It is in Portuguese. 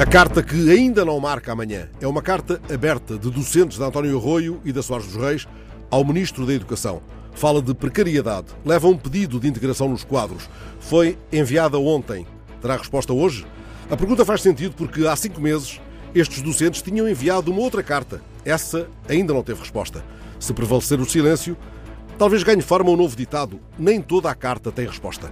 A carta que ainda não marca amanhã é uma carta aberta de docentes de António Arroio e da Soares dos Reis ao Ministro da Educação. Fala de precariedade, leva um pedido de integração nos quadros. Foi enviada ontem. Terá resposta hoje? A pergunta faz sentido porque há cinco meses estes docentes tinham enviado uma outra carta. Essa ainda não teve resposta. Se prevalecer o silêncio, talvez ganhe forma um novo ditado: nem toda a carta tem resposta.